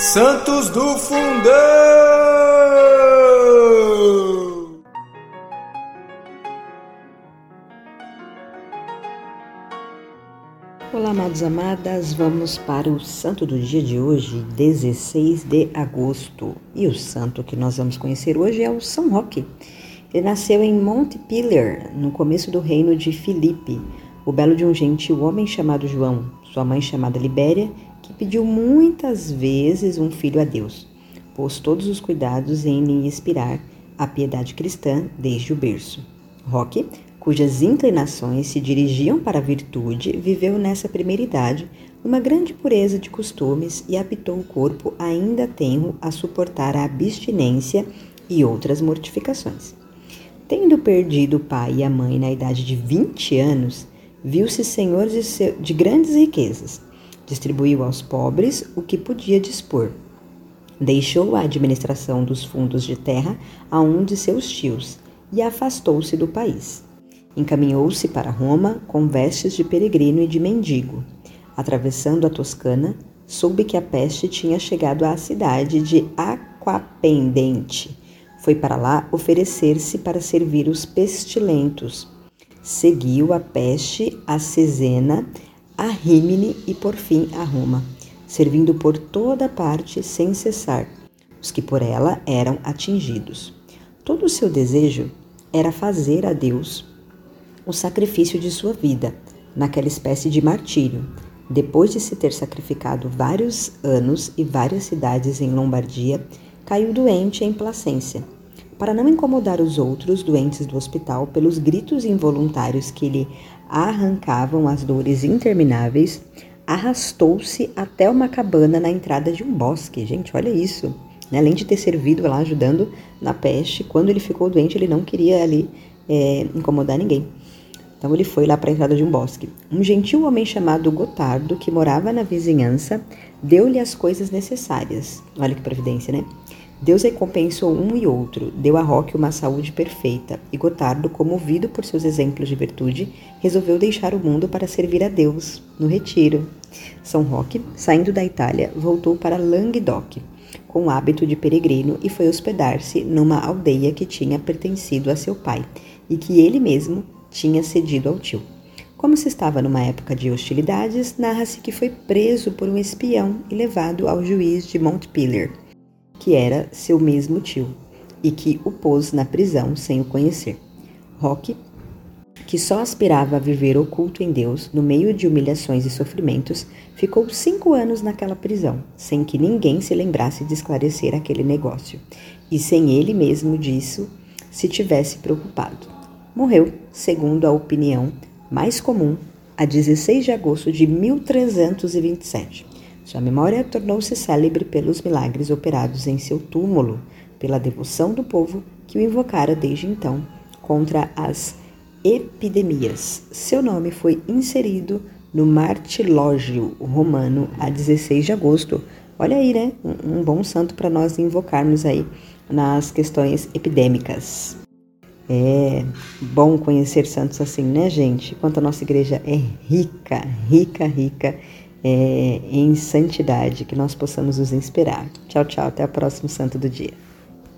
Santos do Fundão! Olá, amados amadas, vamos para o santo do dia de hoje, 16 de agosto. E o santo que nós vamos conhecer hoje é o São Roque. Ele nasceu em Montpellier, no começo do reino de Filipe, o belo de um gentil homem chamado João, sua mãe chamada Libéria, que pediu muitas vezes um filho a Deus, pôs todos os cuidados em lhe inspirar a piedade cristã desde o berço. Roque, cujas inclinações se dirigiam para a virtude, viveu nessa primeira idade numa grande pureza de costumes e habitou o corpo ainda tenro a suportar a abstinência e outras mortificações. Tendo perdido o pai e a mãe na idade de 20 anos, viu-se senhor de, seu, de grandes riquezas. Distribuiu aos pobres o que podia dispor. Deixou a administração dos fundos de terra a um de seus tios e afastou-se do país. Encaminhou-se para Roma com vestes de peregrino e de mendigo. Atravessando a Toscana, soube que a peste tinha chegado à cidade de Aquapendente. Foi para lá oferecer-se para servir os pestilentos. Seguiu a peste a Cesena, a Rímene e por fim a Roma, servindo por toda parte sem cessar os que por ela eram atingidos. Todo o seu desejo era fazer a Deus o sacrifício de sua vida, naquela espécie de martírio, depois de se ter sacrificado vários anos e várias cidades em Lombardia, caiu doente em Placência. Para não incomodar os outros doentes do hospital pelos gritos involuntários que lhe arrancavam as dores intermináveis, arrastou-se até uma cabana na entrada de um bosque. Gente, olha isso! Né? Além de ter servido lá ajudando na peste, quando ele ficou doente, ele não queria ali é, incomodar ninguém. Então ele foi lá para a entrada de um bosque. Um gentil homem chamado Gotardo, que morava na vizinhança, deu-lhe as coisas necessárias. Olha que providência, né? Deus recompensou um e outro, deu a Roque uma saúde perfeita, e Gotardo, comovido por seus exemplos de virtude, resolveu deixar o mundo para servir a Deus, no retiro. São Roque, saindo da Itália, voltou para Languedoc, com o hábito de peregrino, e foi hospedar-se numa aldeia que tinha pertencido a seu pai, e que ele mesmo tinha cedido ao tio. Como se estava numa época de hostilidades, narra-se que foi preso por um espião e levado ao juiz de Montpellier, que era seu mesmo tio, e que o pôs na prisão sem o conhecer. Roque, que só aspirava a viver oculto em Deus, no meio de humilhações e sofrimentos, ficou cinco anos naquela prisão, sem que ninguém se lembrasse de esclarecer aquele negócio, e sem ele mesmo disso se tivesse preocupado. Morreu, segundo a opinião mais comum, a 16 de agosto de 1327. Sua memória tornou-se célebre pelos milagres operados em seu túmulo, pela devoção do povo que o invocara desde então contra as epidemias. Seu nome foi inserido no Martilógio romano a 16 de agosto. Olha aí, né? Um, um bom santo para nós invocarmos aí nas questões epidêmicas. É bom conhecer santos assim, né, gente? Quanto a nossa igreja é rica, rica, rica é, em santidade, que nós possamos nos inspirar. Tchau, tchau. Até o próximo santo do dia.